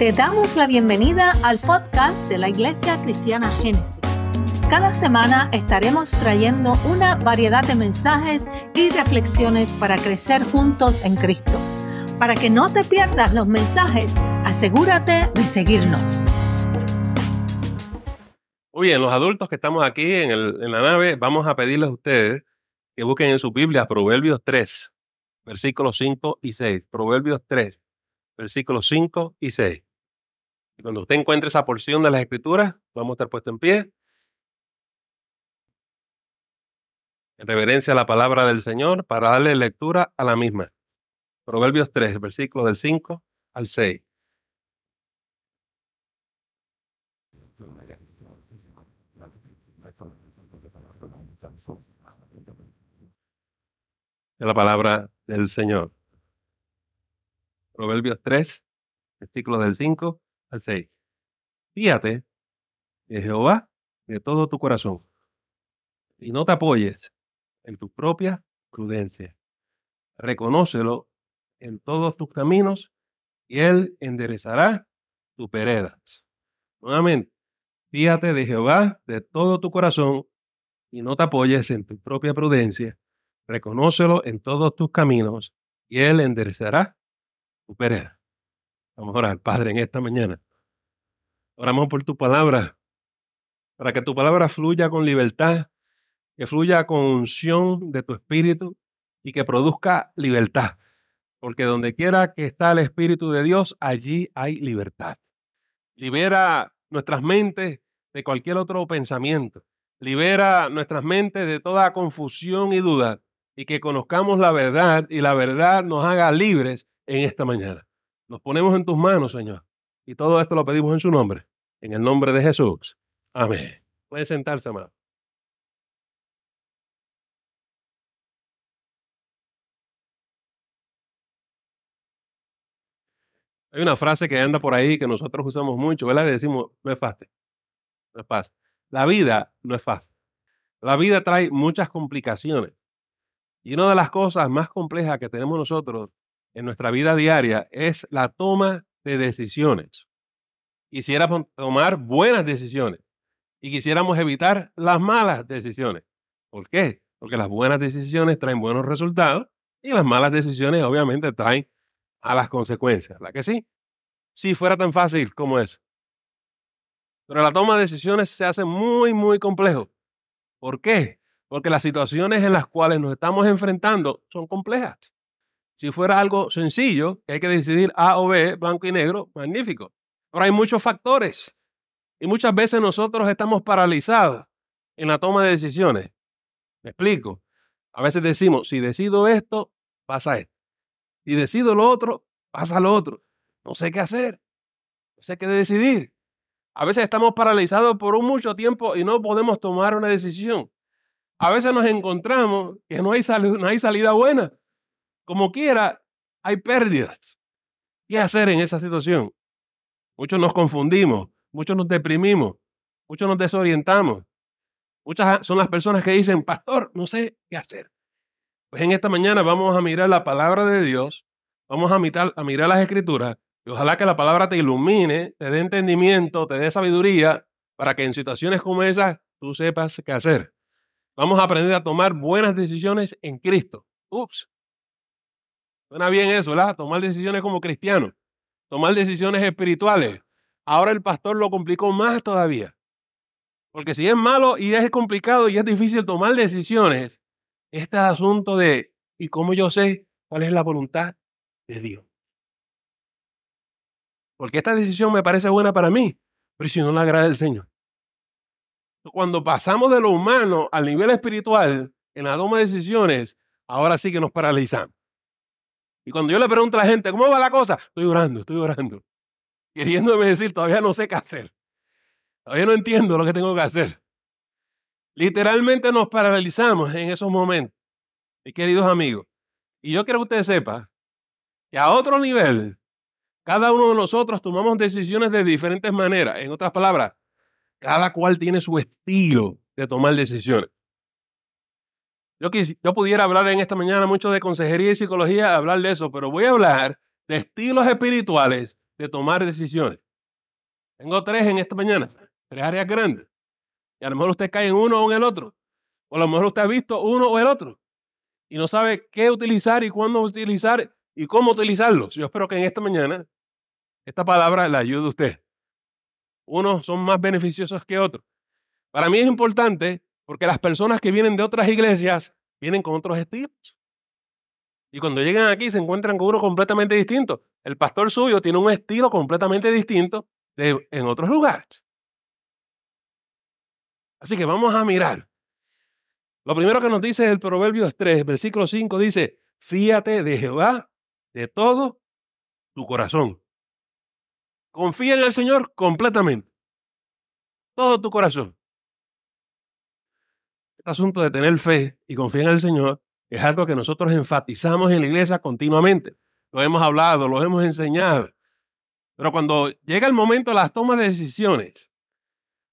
Te damos la bienvenida al podcast de la Iglesia Cristiana Génesis. Cada semana estaremos trayendo una variedad de mensajes y reflexiones para crecer juntos en Cristo. Para que no te pierdas los mensajes, asegúrate de seguirnos. Muy bien, los adultos que estamos aquí en, en la nave, vamos a pedirles a ustedes que busquen en su Biblia Proverbios 3, versículos 5 y 6. Proverbios 3, versículos 5 y 6. Y cuando usted encuentre esa porción de las escrituras, vamos a estar puestos en pie. En reverencia a la palabra del Señor para darle lectura a la misma. Proverbios 3, versículos del 5 al 6. De la palabra del Señor. Proverbios 3, versículos del 5 al 6. Fíjate de Jehová de todo tu corazón y no te apoyes en tu propia prudencia. Reconócelo en todos tus caminos y él enderezará tus peredas. Nuevamente, fíjate de Jehová de todo tu corazón y no te apoyes en tu propia prudencia. Reconócelo en todos tus caminos y él enderezará tu pereda. Vamos a orar, Padre, en esta mañana. Oramos por tu palabra, para que tu palabra fluya con libertad, que fluya con unción de tu espíritu y que produzca libertad. Porque donde quiera que está el Espíritu de Dios, allí hay libertad. Libera nuestras mentes de cualquier otro pensamiento. Libera nuestras mentes de toda confusión y duda y que conozcamos la verdad y la verdad nos haga libres en esta mañana. Nos ponemos en tus manos, Señor. Y todo esto lo pedimos en su nombre, en el nombre de Jesús. Amén. Puede sentarse, amado. Hay una frase que anda por ahí que nosotros usamos mucho, ¿verdad? Le decimos, no es fácil. No es fácil. La vida no es fácil. La vida trae muchas complicaciones. Y una de las cosas más complejas que tenemos nosotros en nuestra vida diaria es la toma de decisiones. Quisiéramos tomar buenas decisiones y quisiéramos evitar las malas decisiones. ¿Por qué? Porque las buenas decisiones traen buenos resultados y las malas decisiones obviamente traen a las consecuencias. ¿La que sí? Si fuera tan fácil como eso. Pero la toma de decisiones se hace muy, muy complejo. ¿Por qué? Porque las situaciones en las cuales nos estamos enfrentando son complejas. Si fuera algo sencillo, que hay que decidir A o B, blanco y negro, magnífico. Pero hay muchos factores y muchas veces nosotros estamos paralizados en la toma de decisiones. Me explico. A veces decimos, si decido esto, pasa esto. Si decido lo otro, pasa lo otro. No sé qué hacer. No sé qué decidir. A veces estamos paralizados por un mucho tiempo y no podemos tomar una decisión. A veces nos encontramos que no hay, no hay salida buena. Como quiera, hay pérdidas. ¿Qué hacer en esa situación? Muchos nos confundimos, muchos nos deprimimos, muchos nos desorientamos. Muchas son las personas que dicen, pastor, no sé qué hacer. Pues en esta mañana vamos a mirar la palabra de Dios, vamos a mirar, las escrituras y ojalá que la palabra te ilumine, te dé entendimiento, te dé sabiduría para que en situaciones como esas tú sepas qué hacer. Vamos a aprender a tomar buenas decisiones en Cristo. Ups, Suena bien eso, ¿verdad? Tomar decisiones como cristiano, tomar decisiones espirituales. Ahora el pastor lo complicó más todavía. Porque si es malo y es complicado y es difícil tomar decisiones, este asunto de, ¿y cómo yo sé cuál es la voluntad de Dios? Porque esta decisión me parece buena para mí, pero si no le agrada al Señor. Cuando pasamos de lo humano al nivel espiritual, en la toma de decisiones, ahora sí que nos paralizamos. Y cuando yo le pregunto a la gente, ¿cómo va la cosa? Estoy orando, estoy orando. Queriéndome decir, todavía no sé qué hacer. Todavía no entiendo lo que tengo que hacer. Literalmente nos paralizamos en esos momentos, mis queridos amigos. Y yo quiero que usted sepa que a otro nivel, cada uno de nosotros tomamos decisiones de diferentes maneras. En otras palabras, cada cual tiene su estilo de tomar decisiones. Yo, yo pudiera hablar en esta mañana mucho de consejería y psicología, hablar de eso, pero voy a hablar de estilos espirituales de tomar decisiones. Tengo tres en esta mañana, tres áreas grandes. Y a lo mejor usted cae en uno o en el otro. O a lo mejor usted ha visto uno o el otro. Y no sabe qué utilizar y cuándo utilizar y cómo utilizarlos. Yo espero que en esta mañana esta palabra le ayude a usted. Unos son más beneficiosos que otros. Para mí es importante porque las personas que vienen de otras iglesias vienen con otros estilos. Y cuando llegan aquí se encuentran con uno completamente distinto. El pastor suyo tiene un estilo completamente distinto de, en otros lugares. Así que vamos a mirar. Lo primero que nos dice el Proverbios 3, versículo 5, dice, fíate de Jehová de todo tu corazón. Confía en el Señor completamente. Todo tu corazón. Asunto de tener fe y confiar en el Señor es algo que nosotros enfatizamos en la iglesia continuamente. Lo hemos hablado, lo hemos enseñado. Pero cuando llega el momento de las tomas de decisiones,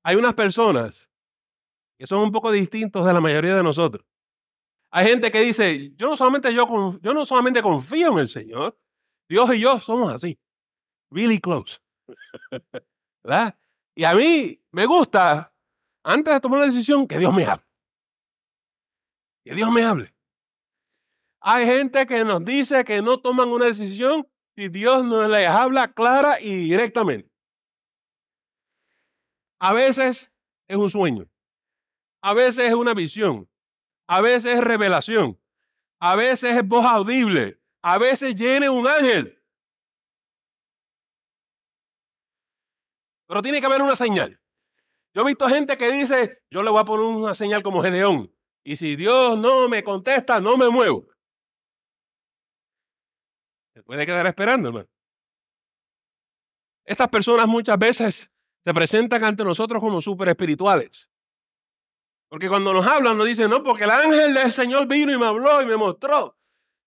hay unas personas que son un poco distintos de la mayoría de nosotros. Hay gente que dice, yo no solamente, yo, yo no solamente confío en el Señor, Dios y yo somos así, really close. ¿Verdad? Y a mí me gusta, antes de tomar la decisión, que Dios me hable. Que Dios me hable. Hay gente que nos dice que no toman una decisión si Dios no les habla clara y directamente. A veces es un sueño. A veces es una visión. A veces es revelación. A veces es voz audible. A veces viene un ángel. Pero tiene que haber una señal. Yo he visto gente que dice, yo le voy a poner una señal como Gedeón. Y si Dios no me contesta, no me muevo. Se puede quedar esperando, hermano. Estas personas muchas veces se presentan ante nosotros como súper espirituales. Porque cuando nos hablan, nos dicen, no, porque el ángel del Señor vino y me habló y me mostró.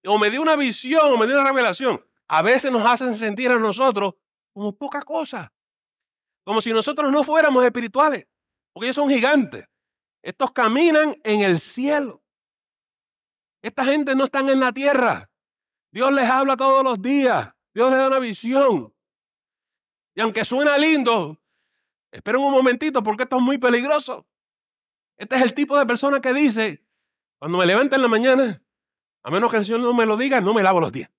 O me dio una visión, o me dio una revelación. A veces nos hacen sentir a nosotros como poca cosa. Como si nosotros no fuéramos espirituales. Porque ellos son gigantes. Estos caminan en el cielo. Esta gente no están en la tierra. Dios les habla todos los días. Dios les da una visión. Y aunque suena lindo, esperen un momentito porque esto es muy peligroso. Este es el tipo de persona que dice, cuando me levanto en la mañana, a menos que el Señor no me lo diga, no me lavo los dientes.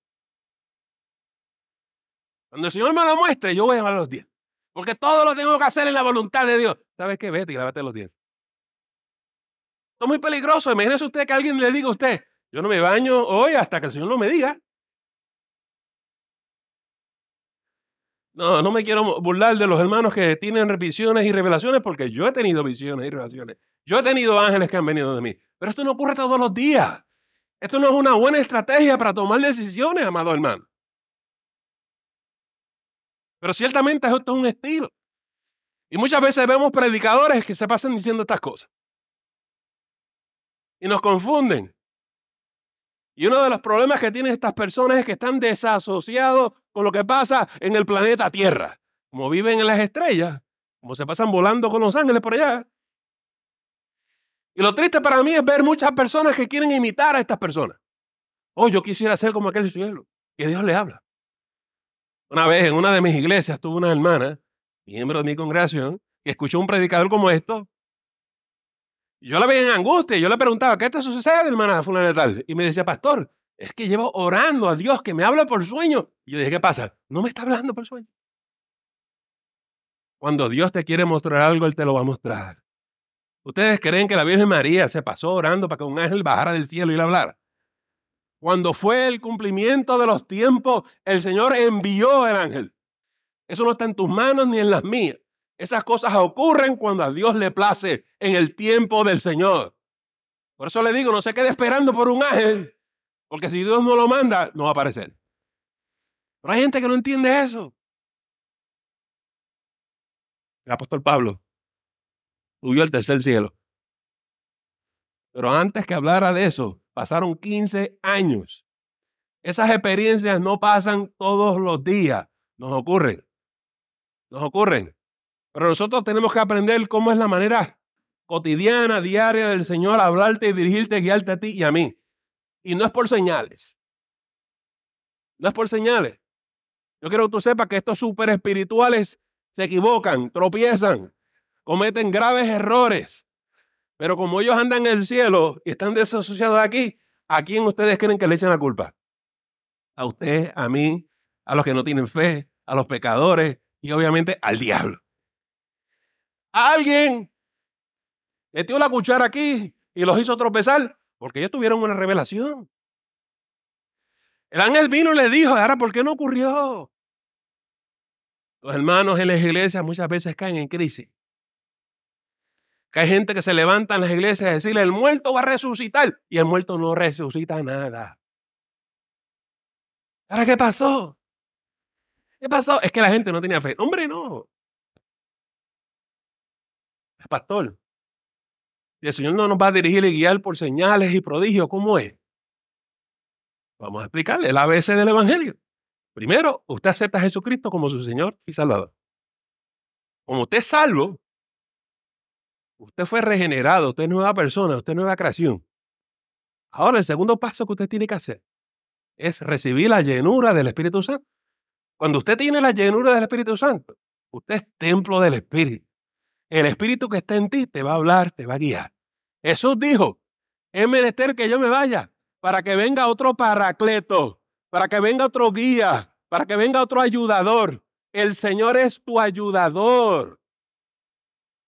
Cuando el Señor me lo muestre, yo voy a lavar los dientes. Porque todo lo tengo que hacer en la voluntad de Dios. ¿Sabes qué? Vete y lávate los dientes es muy peligroso. Imagínese usted que alguien le diga a usted, yo no me baño hoy hasta que el Señor no me diga. No, no me quiero burlar de los hermanos que tienen visiones y revelaciones porque yo he tenido visiones y revelaciones. Yo he tenido ángeles que han venido de mí. Pero esto no ocurre todos los días. Esto no es una buena estrategia para tomar decisiones, amado hermano. Pero ciertamente esto es un estilo. Y muchas veces vemos predicadores que se pasan diciendo estas cosas y nos confunden. Y uno de los problemas que tienen estas personas es que están desasociados con lo que pasa en el planeta Tierra. Como viven en las estrellas, como se pasan volando con los ángeles por allá. Y lo triste para mí es ver muchas personas que quieren imitar a estas personas. Oh, yo quisiera ser como aquel cielo. Que Dios le habla. Una vez en una de mis iglesias tuve una hermana, miembro de mi congregación, que escuchó un predicador como esto yo la veía en angustia. Yo le preguntaba, ¿qué te sucede, hermana fulana de tal? Y me decía, pastor, es que llevo orando a Dios que me hable por sueño. Y yo dije, ¿qué pasa? No me está hablando por sueño. Cuando Dios te quiere mostrar algo, Él te lo va a mostrar. ¿Ustedes creen que la Virgen María se pasó orando para que un ángel bajara del cielo y le hablara? Cuando fue el cumplimiento de los tiempos, el Señor envió el ángel. Eso no está en tus manos ni en las mías. Esas cosas ocurren cuando a Dios le place en el tiempo del Señor. Por eso le digo, no se quede esperando por un ángel, porque si Dios no lo manda, no va a aparecer. Pero hay gente que no entiende eso. El apóstol Pablo subió al tercer cielo. Pero antes que hablara de eso, pasaron 15 años. Esas experiencias no pasan todos los días. Nos ocurren. Nos ocurren. Pero nosotros tenemos que aprender cómo es la manera cotidiana, diaria del Señor hablarte y dirigirte, guiarte a ti y a mí. Y no es por señales. No es por señales. Yo quiero que tú sepas que estos super espirituales se equivocan, tropiezan, cometen graves errores. Pero como ellos andan en el cielo y están desasociados aquí, ¿a quién ustedes creen que le echan la culpa? A usted, a mí, a los que no tienen fe, a los pecadores y obviamente al diablo. Alguien metió la cuchara aquí y los hizo tropezar porque ellos tuvieron una revelación. El ángel vino y le dijo, ahora, ¿por qué no ocurrió? Los hermanos en las iglesias muchas veces caen en crisis. Que hay gente que se levanta en las iglesias a decirle, el muerto va a resucitar. Y el muerto no resucita nada. ¿Ahora qué pasó? ¿Qué pasó? Es que la gente no tenía fe. Hombre, no. Pastor. El Señor no nos va a dirigir y guiar por señales y prodigios. ¿Cómo es? Vamos a explicarle el ABC del Evangelio. Primero, usted acepta a Jesucristo como su Señor y Salvador. Como usted es salvo, usted fue regenerado, usted es nueva persona, usted es nueva creación. Ahora, el segundo paso que usted tiene que hacer es recibir la llenura del Espíritu Santo. Cuando usted tiene la llenura del Espíritu Santo, usted es templo del Espíritu. El Espíritu que está en ti te va a hablar, te va a guiar. Jesús dijo, es menester que yo me vaya para que venga otro paracleto, para que venga otro guía, para que venga otro ayudador. El Señor es tu ayudador.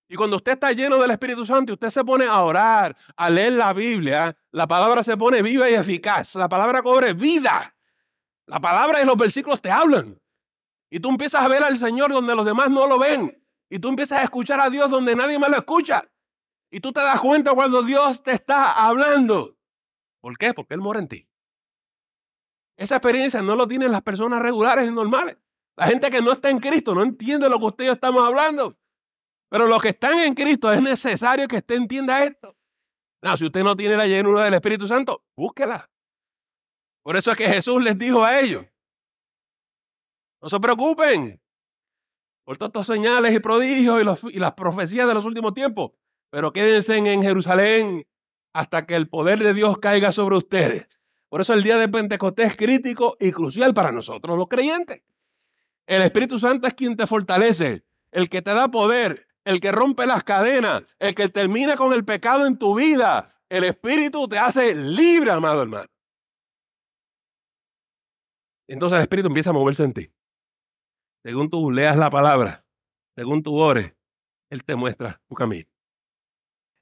Y cuando usted está lleno del Espíritu Santo usted se pone a orar, a leer la Biblia, la palabra se pone viva y eficaz. La palabra cobre vida. La palabra y los versículos te hablan. Y tú empiezas a ver al Señor donde los demás no lo ven. Y tú empiezas a escuchar a Dios donde nadie más lo escucha. Y tú te das cuenta cuando Dios te está hablando. ¿Por qué? Porque Él mora en ti. Esa experiencia no lo tienen las personas regulares y normales. La gente que no está en Cristo no entiende lo que ustedes estamos hablando. Pero los que están en Cristo es necesario que usted entienda esto. No, si usted no tiene la llenura del Espíritu Santo, búsquela. Por eso es que Jesús les dijo a ellos, no se preocupen por todos estos señales y prodigios y, y las profecías de los últimos tiempos, pero quédense en Jerusalén hasta que el poder de Dios caiga sobre ustedes. Por eso el día de Pentecostés es crítico y crucial para nosotros, los creyentes. El Espíritu Santo es quien te fortalece, el que te da poder, el que rompe las cadenas, el que termina con el pecado en tu vida. El Espíritu te hace libre, amado hermano. Entonces el Espíritu empieza a moverse en ti. Según tú leas la palabra, según tú ores, Él te muestra tu camino.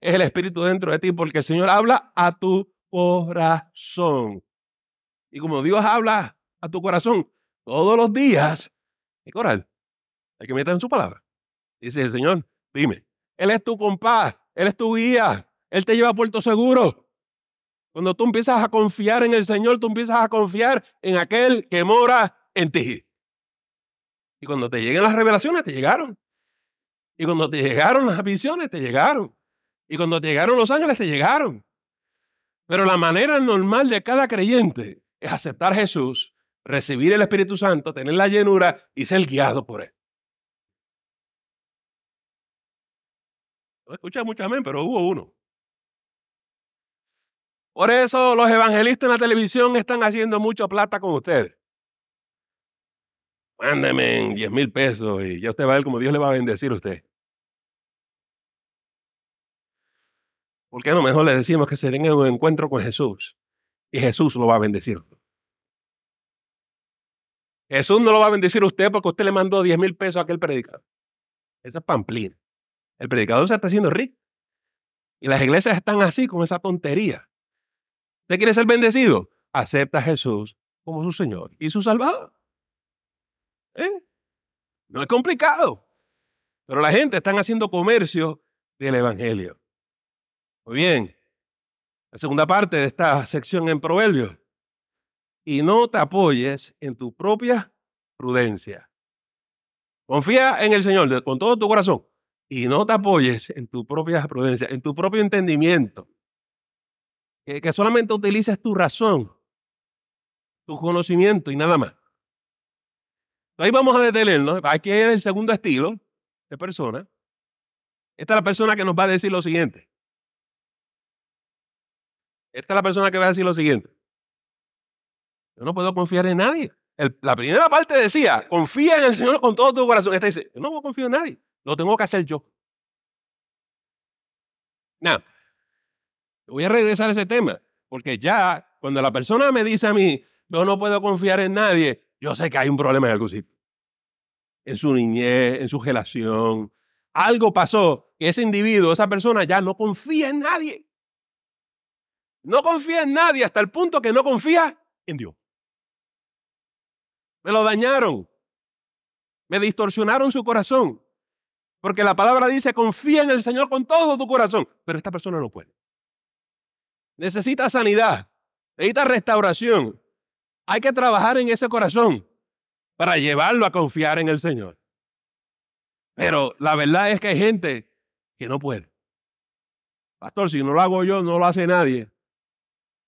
Es el Espíritu dentro de ti porque el Señor habla a tu corazón. Y como Dios habla a tu corazón todos los días, ¿qué coral? Hay que meter en su palabra. Dice el Señor, Dime, Él es tu compás, Él es tu guía, Él te lleva a puerto seguro. Cuando tú empiezas a confiar en el Señor, tú empiezas a confiar en aquel que mora en ti. Y cuando te lleguen las revelaciones, te llegaron. Y cuando te llegaron las visiones, te llegaron. Y cuando te llegaron los ángeles, te llegaron. Pero la manera normal de cada creyente es aceptar Jesús, recibir el Espíritu Santo, tener la llenura y ser guiado por Él. No escuché mucho amén, pero hubo uno. Por eso los evangelistas en la televisión están haciendo mucha plata con ustedes. Mándeme 10 mil pesos y ya usted va a ver cómo Dios le va a bendecir a usted. ¿Por qué no mejor le decimos que se den un encuentro con Jesús y Jesús lo va a bendecir? Jesús no lo va a bendecir a usted porque usted le mandó 10 mil pesos a aquel predicador. Esa es pamplina. El predicador se está haciendo rico. Y las iglesias están así con esa tontería. ¿Usted quiere ser bendecido? Acepta a Jesús como su Señor y su Salvador. ¿Eh? No es complicado. Pero la gente está haciendo comercio del Evangelio. Muy bien. La segunda parte de esta sección en Proverbios. Y no te apoyes en tu propia prudencia. Confía en el Señor con todo tu corazón y no te apoyes en tu propia prudencia, en tu propio entendimiento. Que, solamente utilices tu razón, tu conocimiento y nada más. Ahí vamos a detenernos. Aquí hay el segundo estilo de persona. Esta es la persona que nos va a decir lo siguiente. Esta es la persona que va a decir lo siguiente. Yo no puedo confiar en nadie. la primera parte decía, confía en el Señor con todo tu corazón. Esta dice, yo no confío en nadie, lo tengo que hacer yo. No, voy a regresar a ese tema, porque ya cuando la persona me dice a mí, yo no puedo confiar en nadie, yo sé que hay un problema en algún sitio. En su niñez, en su relación. Algo pasó que ese individuo, esa persona ya no confía en nadie. No confía en nadie hasta el punto que no confía en Dios. Me lo dañaron. Me distorsionaron su corazón. Porque la palabra dice, confía en el Señor con todo tu corazón. Pero esta persona no puede. Necesita sanidad. Necesita restauración. Hay que trabajar en ese corazón para llevarlo a confiar en el Señor. Pero la verdad es que hay gente que no puede. Pastor, si no lo hago yo, no lo hace nadie.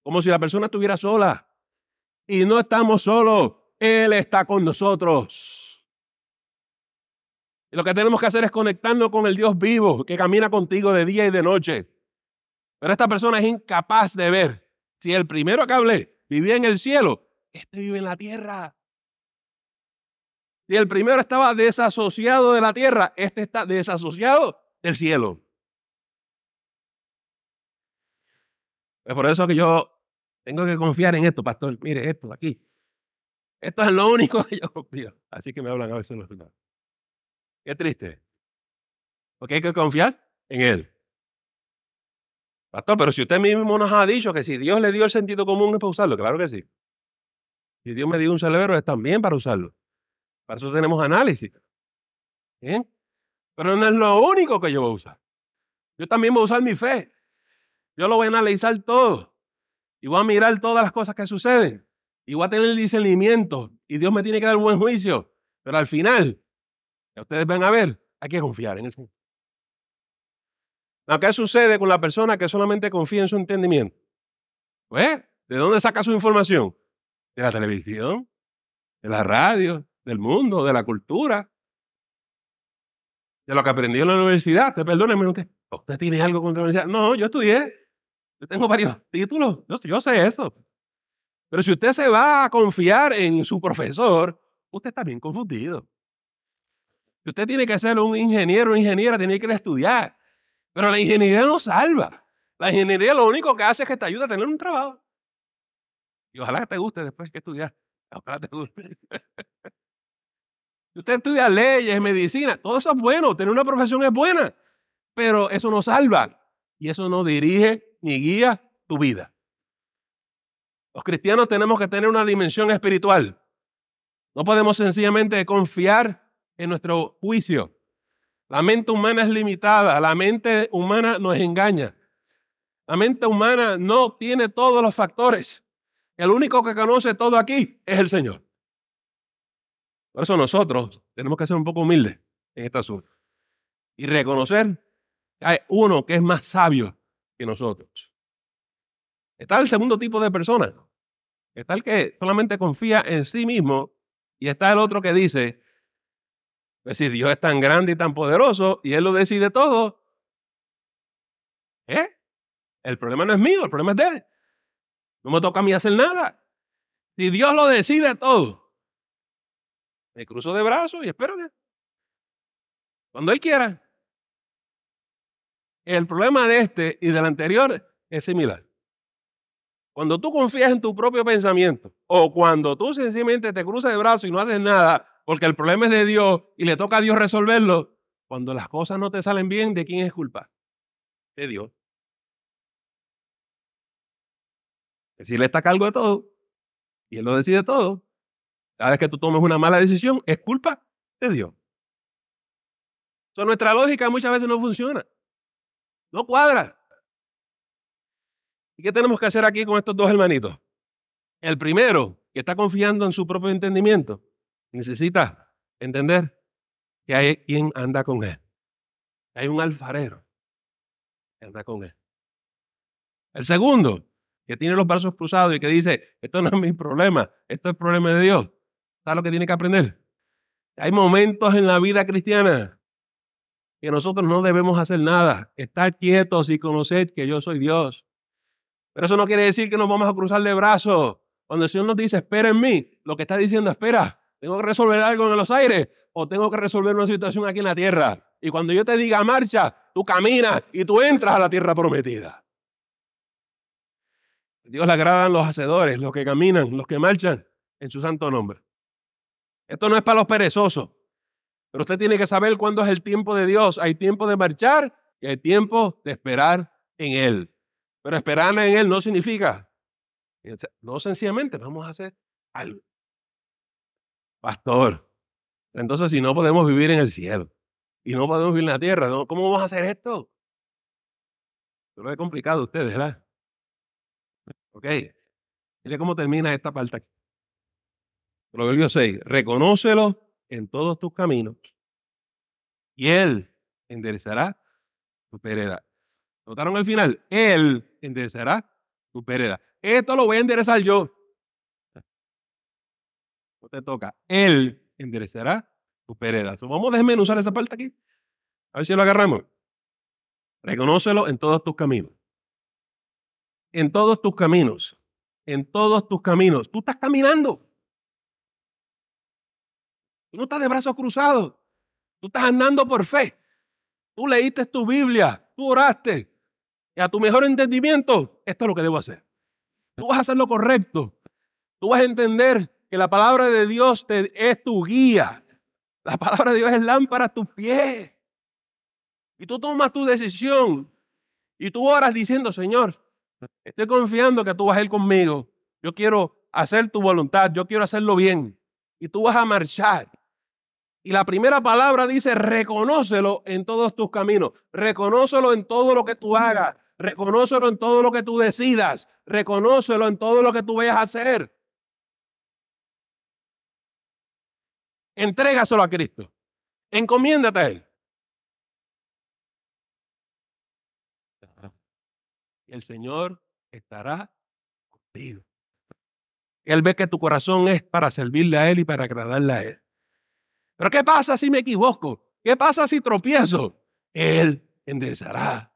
Como si la persona estuviera sola. Y no estamos solos. Él está con nosotros. Y lo que tenemos que hacer es conectarnos con el Dios vivo que camina contigo de día y de noche. Pero esta persona es incapaz de ver si el primero que hablé vivía en el cielo, este vive en la tierra. Si el primero estaba desasociado de la tierra, este está desasociado del cielo. Es por eso que yo tengo que confiar en esto, pastor. Mire, esto aquí. Esto es lo único que yo confío. Así que me hablan a veces los demás. Qué triste. Porque hay que confiar en Él. Pastor, pero si usted mismo nos ha dicho que si Dios le dio el sentido común es para usarlo, claro que sí. Si Dios me dio un cerebro es también para usarlo. Para eso tenemos análisis. ¿Bien? Pero no es lo único que yo voy a usar. Yo también voy a usar mi fe. Yo lo voy a analizar todo. Y voy a mirar todas las cosas que suceden. Y voy a tener el discernimiento. Y Dios me tiene que dar buen juicio. Pero al final, ustedes van a ver, hay que confiar en eso. ¿Qué sucede con la persona que solamente confía en su entendimiento? Pues, ¿de dónde saca su información? De la televisión, de la radio, del mundo, de la cultura, de lo que aprendió en la universidad. Te perdóneme usted. ¿Usted tiene algo contra la universidad? No, yo estudié. Yo tengo varios títulos. Yo, sé eso. Pero si usted se va a confiar en su profesor, usted está bien confundido. Si usted tiene que ser un ingeniero o ingeniera, tiene que estudiar. Pero la ingeniería no salva. La ingeniería lo único que hace es que te ayuda a tener un trabajo. Y ojalá que te guste después que estudiar. Ojalá te guste. Usted estudia leyes, medicina, todo eso es bueno, tener una profesión es buena, pero eso no salva y eso no dirige ni guía tu vida. Los cristianos tenemos que tener una dimensión espiritual. No podemos sencillamente confiar en nuestro juicio. La mente humana es limitada, la mente humana nos engaña. La mente humana no tiene todos los factores. El único que conoce todo aquí es el Señor. Por eso nosotros tenemos que ser un poco humildes en este asunto y reconocer que hay uno que es más sabio que nosotros. Está el segundo tipo de persona. Está el que solamente confía en sí mismo y está el otro que dice, pues si Dios es tan grande y tan poderoso y Él lo decide todo, ¿eh? El problema no es mío, el problema es de Él. No me toca a mí hacer nada. Si Dios lo decide todo, me cruzo de brazos y espero que. Cuando él quiera. El problema de este y del anterior es similar. Cuando tú confías en tu propio pensamiento o cuando tú sencillamente te cruzas de brazos y no haces nada porque el problema es de Dios y le toca a Dios resolverlo, cuando las cosas no te salen bien, ¿de quién es culpa? De Dios. Si le está a cargo de todo y Él lo decide todo, cada vez que tú tomes una mala decisión, es culpa de Dios. So, nuestra lógica muchas veces no funciona. No cuadra. ¿Y qué tenemos que hacer aquí con estos dos hermanitos? El primero, que está confiando en su propio entendimiento, necesita entender que hay quien anda con él. Hay un alfarero que anda con él. El segundo, que tiene los brazos cruzados y que dice, esto no es mi problema, esto es el problema de Dios. ¿Sabes lo que tiene que aprender? Hay momentos en la vida cristiana que nosotros no debemos hacer nada. Estar quietos y conocer que yo soy Dios. Pero eso no quiere decir que nos vamos a cruzar de brazos Cuando el Señor nos dice, espera en mí, lo que está diciendo, espera, tengo que resolver algo en los aires o tengo que resolver una situación aquí en la tierra. Y cuando yo te diga marcha, tú caminas y tú entras a la tierra prometida. Dios le agradan los hacedores, los que caminan, los que marchan en su santo nombre. Esto no es para los perezosos, pero usted tiene que saber cuándo es el tiempo de Dios. Hay tiempo de marchar y hay tiempo de esperar en Él. Pero esperar en Él no significa, no sencillamente vamos a hacer algo. Pastor, entonces si no podemos vivir en el cielo y no podemos vivir en la tierra, ¿cómo vamos a hacer esto? Lo he complicado ustedes, ¿verdad? Ok. Mire cómo termina esta parte aquí. Proverbio 6. Reconócelo en todos tus caminos y Él enderezará tu pereda. ¿Notaron el final? Él enderezará tu pereda. Esto lo voy a enderezar yo. No te toca. Él enderezará tu pereda. vamos a desmenuzar esa parte aquí. A ver si lo agarramos. Reconócelo en todos tus caminos. En todos tus caminos. En todos tus caminos. Tú estás caminando. Tú no estás de brazos cruzados. Tú estás andando por fe. Tú leíste tu Biblia. Tú oraste. Y a tu mejor entendimiento, esto es lo que debo hacer. Tú vas a hacer lo correcto. Tú vas a entender que la palabra de Dios te, es tu guía. La palabra de Dios es lámpara a tus pies. Y tú tomas tu decisión. Y tú oras diciendo, Señor, estoy confiando que tú vas a ir conmigo. Yo quiero hacer tu voluntad. Yo quiero hacerlo bien. Y tú vas a marchar. Y la primera palabra dice, reconócelo en todos tus caminos. Reconócelo en todo lo que tú hagas. Reconócelo en todo lo que tú decidas. Reconócelo en todo lo que tú vayas a hacer. Entrégaselo a Cristo. Encomiéndate a Él. Y el Señor estará contigo. Él ve que tu corazón es para servirle a Él y para agradarle a Él. Pero ¿qué pasa si me equivoco? ¿Qué pasa si tropiezo? Él enderezará.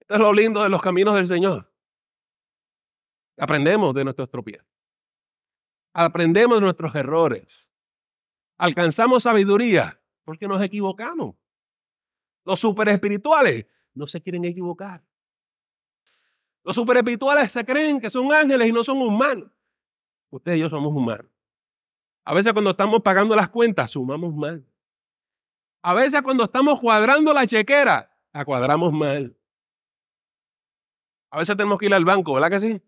Esto es lo lindo de los caminos del Señor. Aprendemos de nuestros tropiezos. Aprendemos de nuestros errores. Alcanzamos sabiduría porque nos equivocamos. Los super espirituales no se quieren equivocar. Los super espirituales se creen que son ángeles y no son humanos. Ustedes y yo somos humanos. A veces cuando estamos pagando las cuentas, sumamos mal. A veces cuando estamos cuadrando la chequera, la cuadramos mal. A veces tenemos que ir al banco, ¿verdad que sí?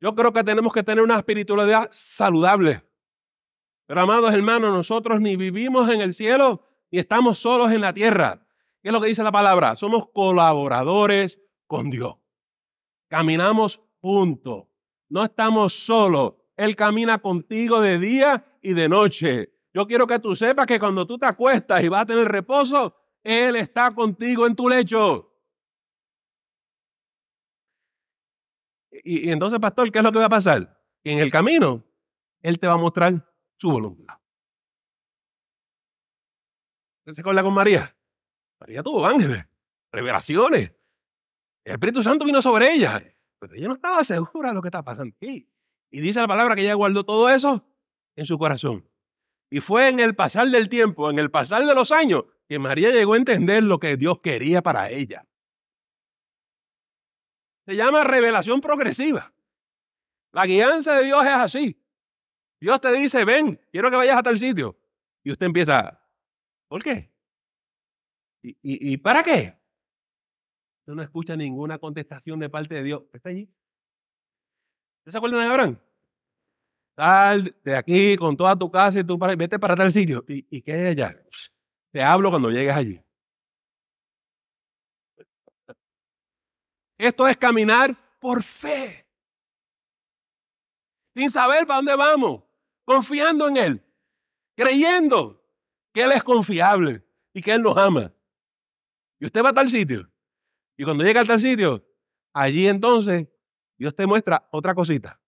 Yo creo que tenemos que tener una espiritualidad saludable. Pero amados hermanos, nosotros ni vivimos en el cielo ni estamos solos en la tierra. ¿Qué es lo que dice la palabra? Somos colaboradores con Dios. Caminamos juntos. No estamos solos. Él camina contigo de día y de noche. Yo quiero que tú sepas que cuando tú te acuestas y vas a tener reposo, Él está contigo en tu lecho. Y, entonces, pastor, ¿qué es lo que va a pasar? en el camino, Él te va a mostrar su voluntad. ¿Usted se acuerda con María? María tuvo ángeles, revelaciones. El Espíritu Santo vino sobre ella, pero ella no estaba segura de lo que estaba pasando aquí. Y dice la palabra que ella guardó todo eso en su corazón. Y fue en el pasar del tiempo, en el pasar de los años, que María llegó a entender lo que Dios quería para ella. Se llama revelación progresiva. La guianza de Dios es así. Dios te dice, ven, quiero que vayas a tal sitio. Y usted empieza, ¿por qué? ¿Y, y, para qué? Usted no escucha ninguna contestación de parte de Dios. Está allí. ¿Usted se acuerda de Abraham? Sal de aquí con toda tu casa y tú vete para tal sitio. ¿Y, y qué es allá? Te hablo cuando llegues allí. Esto es caminar por fe. Sin saber para dónde vamos. Confiando en Él. Creyendo que Él es confiable y que Él nos ama. Y usted va a tal sitio. Y cuando llega a tal sitio, allí entonces Dios te muestra otra cosita.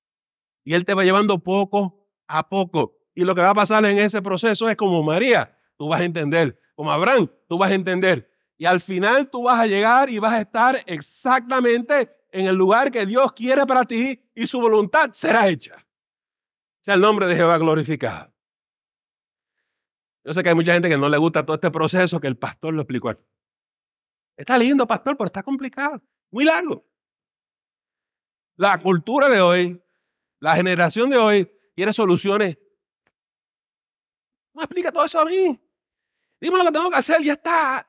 Y Él te va llevando poco a poco. Y lo que va a pasar en ese proceso es como María, tú vas a entender. Como Abraham, tú vas a entender. Y al final tú vas a llegar y vas a estar exactamente en el lugar que Dios quiere para ti y su voluntad será hecha. Sea el nombre de Jehová glorificado. Yo sé que hay mucha gente que no le gusta todo este proceso que el pastor lo explicó. Está lindo, pastor, pero está complicado, muy largo. La cultura de hoy, la generación de hoy, quiere soluciones. No explica todo eso a mí. Dime lo que tengo que hacer, ya está.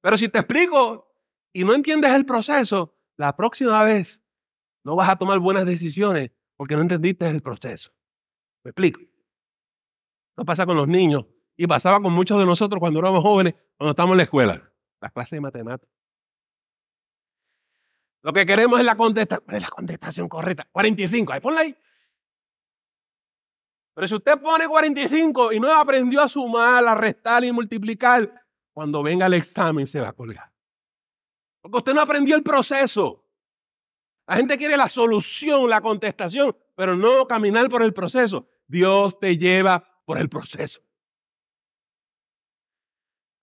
Pero si te explico y no entiendes el proceso, la próxima vez no vas a tomar buenas decisiones porque no entendiste el proceso. ¿Me explico? No pasa con los niños y pasaba con muchos de nosotros cuando éramos jóvenes, cuando estábamos en la escuela, la clase de matemáticas. Lo que queremos es la contestación. ¿Cuál es la contestación correcta? 45. Ahí ponla ahí. Pero si usted pone 45 y no aprendió a sumar, a restar y multiplicar, cuando venga el examen se va a colgar. Porque usted no aprendió el proceso. La gente quiere la solución, la contestación, pero no caminar por el proceso. Dios te lleva por el proceso.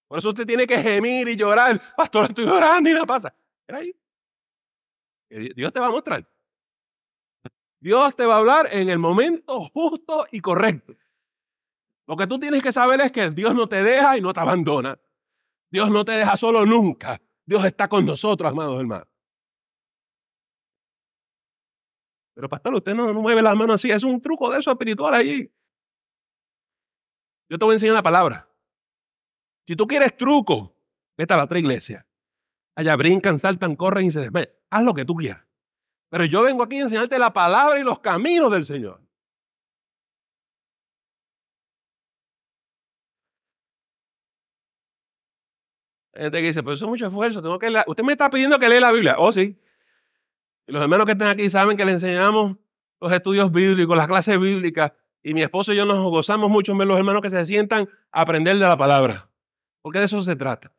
Por eso usted tiene que gemir y llorar. Pastor, estoy llorando y no pasa. ahí. Dios te va a mostrar. Dios te va a hablar en el momento justo y correcto. Lo que tú tienes que saber es que Dios no te deja y no te abandona. Dios no te deja solo nunca. Dios está con nosotros, amados hermanos. Pero pastor, usted no, mueve las manos así. Es un truco de eso espiritual ahí. Yo te voy a enseñar una palabra. Si tú quieres truco, vete a la otra iglesia. Allá brincan, saltan, corren y se desmayan. Haz lo que tú quieras. Pero yo vengo aquí a enseñarte la palabra y los caminos del Señor. Hay gente que dice, pero eso es mucho esfuerzo. Tengo que Usted me está pidiendo que lea la Biblia. Oh, sí. Y los hermanos que están aquí saben que le enseñamos los estudios bíblicos, las clases bíblicas. Y mi esposo y yo nos gozamos mucho en ver los hermanos que se sientan a aprender de la palabra. Porque de eso se trata.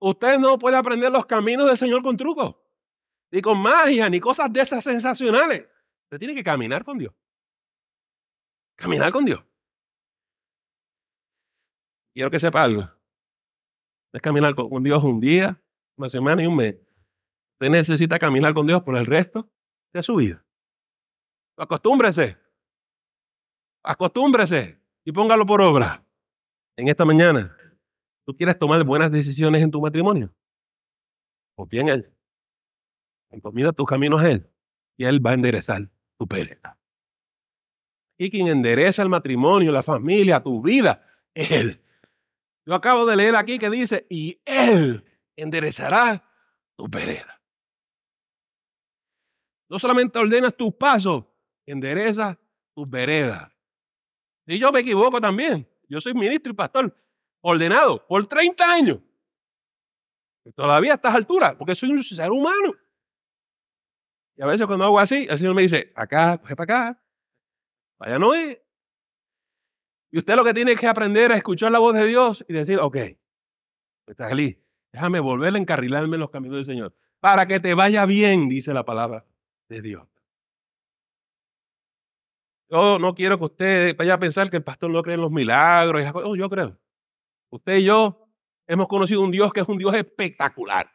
Usted no puede aprender los caminos del Señor con trucos, ni con magia, ni cosas de esas sensacionales. Usted tiene que caminar con Dios. Caminar con Dios. Quiero que sepa algo. Es caminar con Dios un día, una semana y un mes. Usted necesita caminar con Dios por el resto de su vida. Acostúmbrese. Acostúmbrese y póngalo por obra. En esta mañana ¿Tú quieres tomar buenas decisiones en tu matrimonio? Confía en Él. Encomienda tus caminos a Él y Él va a enderezar tu pereza. Y quien endereza el matrimonio, la familia, tu vida, es Él. Yo acabo de leer aquí que dice, y Él enderezará tu pereza. No solamente ordenas tus pasos, endereza tus veredas. Y yo me equivoco también. Yo soy ministro y pastor ordenado por 30 años. Todavía a estas alturas, porque soy un ser humano. Y a veces cuando hago así, el Señor me dice, acá, coge para acá, vaya no es. Y usted lo que tiene que aprender a escuchar la voz de Dios y decir, ok, está feliz, déjame volver a encarrilarme en los caminos del Señor. Para que te vaya bien, dice la palabra de Dios. Yo no quiero que usted vaya a pensar que el pastor no cree en los milagros. Y oh, yo creo. Usted y yo hemos conocido un Dios que es un Dios espectacular.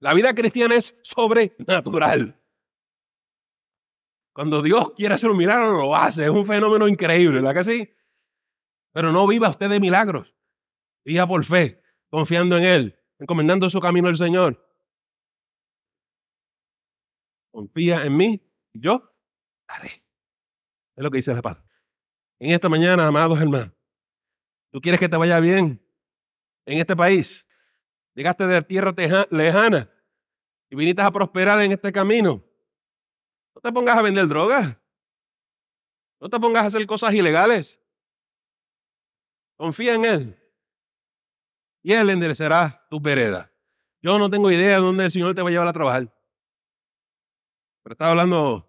La vida cristiana es sobrenatural. Cuando Dios quiere hacer un milagro, lo hace. Es un fenómeno increíble, ¿verdad que sí? Pero no viva usted de milagros. Viva por fe, confiando en Él, encomendando su camino al Señor. Confía en mí, yo haré. Es lo que dice la paz. En esta mañana, amados hermanos, Tú quieres que te vaya bien en este país. Llegaste de tierra lejana y viniste a prosperar en este camino. No te pongas a vender drogas. No te pongas a hacer cosas ilegales. Confía en Él. Y Él enderecerá tu vereda. Yo no tengo idea de dónde el Señor te va a llevar a trabajar. Pero estaba hablando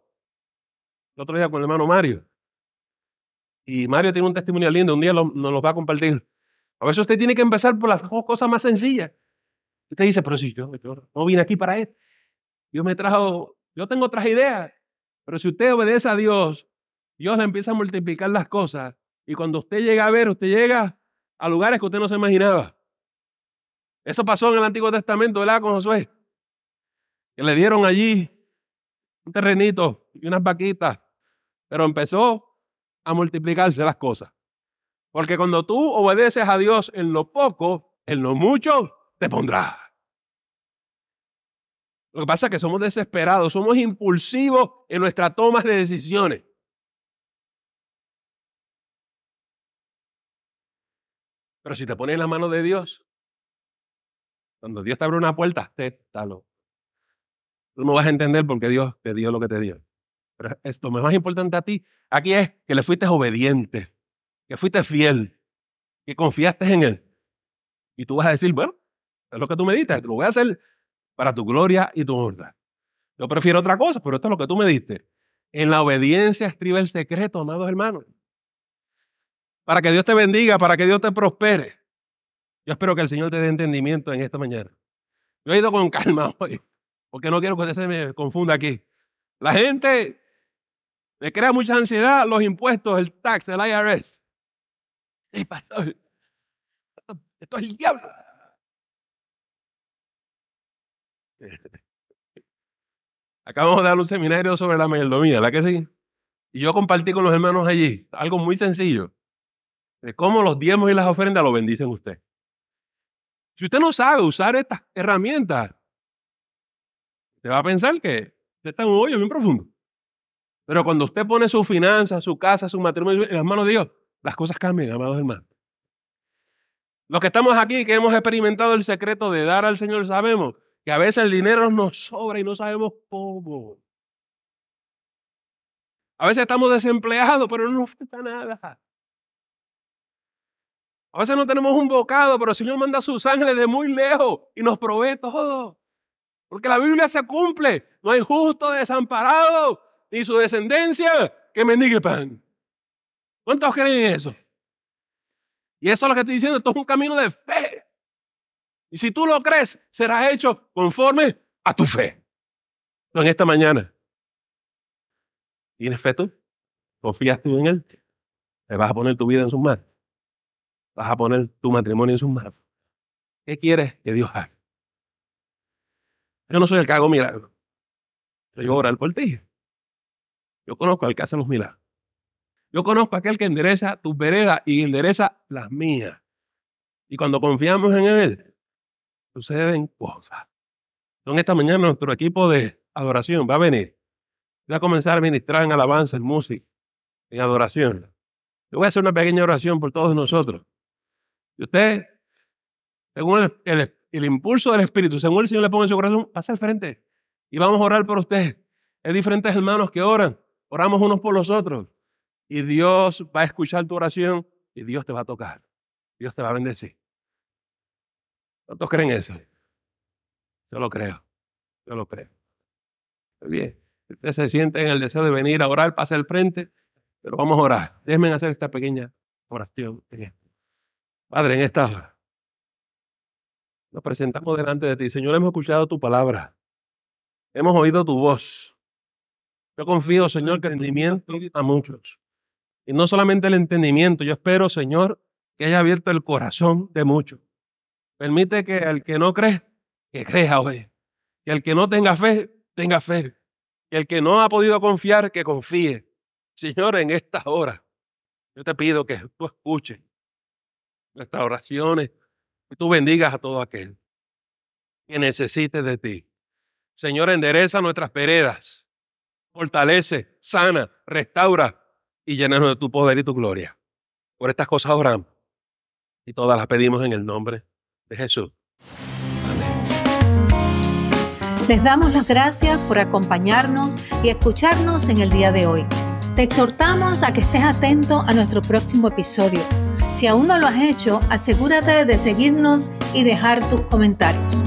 el otro día con el hermano Mario. Y Mario tiene un testimonio lindo, un día nos lo va a compartir. A veces usted tiene que empezar por las cosas más sencillas. Usted dice, pero si yo, no vine aquí para esto. Yo me trajo, yo tengo otras ideas. Pero si usted obedece a Dios, Dios le empieza a multiplicar las cosas. Y cuando usted llega a ver, usted llega a lugares que usted no se imaginaba. Eso pasó en el Antiguo Testamento, ¿verdad? Con Josué. Que le dieron allí un terrenito y unas vaquitas. Pero empezó a multiplicarse las cosas. Porque cuando tú obedeces a Dios en lo poco, en lo mucho, te pondrá. Lo que pasa es que somos desesperados, somos impulsivos en nuestra toma de decisiones. Pero si te pones en la mano de Dios, cuando Dios te abre una puerta, tétalo. Tú no vas a entender por qué Dios te dio lo que te dio. Pero esto, lo más importante a ti aquí es que le fuiste obediente, que fuiste fiel, que confiaste en Él. Y tú vas a decir, bueno, es lo que tú me diste, lo voy a hacer para tu gloria y tu honra. Yo prefiero otra cosa, pero esto es lo que tú me diste. En la obediencia estriba el secreto, amados hermanos para que Dios te bendiga, para que Dios te prospere. Yo espero que el Señor te dé entendimiento en esta mañana. Yo he ido con calma hoy, porque no quiero que usted se me confunda aquí. La gente le crea mucha ansiedad los impuestos, el tax, el IRS. esto es el diablo. Acabamos de dar un seminario sobre la mayordomía, ¿la que sí? Y yo compartí con los hermanos allí algo muy sencillo de cómo los diezmos y las ofrendas lo bendicen usted. Si usted no sabe usar estas herramientas, usted va a pensar que usted está en un hoyo bien profundo. Pero cuando usted pone su finanza, su casa, su matrimonio en las manos de Dios, las cosas cambian, amados hermanos. Los que estamos aquí, que hemos experimentado el secreto de dar al Señor, sabemos que a veces el dinero nos sobra y no sabemos cómo. A veces estamos desempleados, pero no nos falta nada. A veces no tenemos un bocado, pero el Señor manda sus ángeles de muy lejos y nos provee todo. Porque la Biblia se cumple. No hay justo desamparado ni su descendencia que mendigue pan. ¿Cuántos creen en eso? Y eso es lo que estoy diciendo. Esto es un camino de fe. Y si tú lo crees, será hecho conforme a tu fe. No en esta mañana. ¿Tienes fe tú? ¿Confías tú en Él? ¿Te vas a poner tu vida en sus manos? vas a poner tu matrimonio en sus manos. ¿Qué quieres que Dios haga? Yo no soy el que hago milagros. Yo voy a orar por ti. Yo conozco al que hace los milagros. Yo conozco a aquel que endereza tus veredas y endereza las mías. Y cuando confiamos en Él, suceden cosas. Entonces, esta mañana nuestro equipo de adoración va a venir. Va a comenzar a ministrar en alabanza, en música, en adoración. Yo voy a hacer una pequeña oración por todos nosotros. Y usted, según el, impulso del Espíritu, según el Señor le ponga en su corazón, pasa al frente. Y vamos a orar por usted. Hay diferentes hermanos que oran. Oramos unos por los otros. Y Dios va a escuchar tu oración y Dios te va a tocar. Dios te va a bendecir. ¿Cuántos creen eso? Yo lo creo. Yo lo creo. Bien. Usted se siente en el deseo de venir a orar, pasa al frente, pero vamos a orar. Déjenme hacer esta pequeña oración. Padre, en esta hora nos presentamos delante de ti. Señor, hemos escuchado tu palabra. Hemos oído tu voz. Yo confío, Señor, que el entendimiento a muchos. Y no solamente el entendimiento, yo espero, Señor, que haya abierto el corazón de muchos. Permite que el que no cree, que crea hoy. Que el que no tenga fe, tenga fe. Que el que no ha podido confiar, que confíe. Señor, en esta hora, yo te pido que tú escuches nuestras oraciones, que tú bendigas a todo aquel que necesite de ti. Señor, endereza nuestras veredas, fortalece, sana, restaura y llenanos de tu poder y tu gloria. Por estas cosas oramos y todas las pedimos en el nombre de Jesús. Les damos las gracias por acompañarnos y escucharnos en el día de hoy. Te exhortamos a que estés atento a nuestro próximo episodio si aún no lo has hecho, asegúrate de seguirnos y dejar tus comentarios.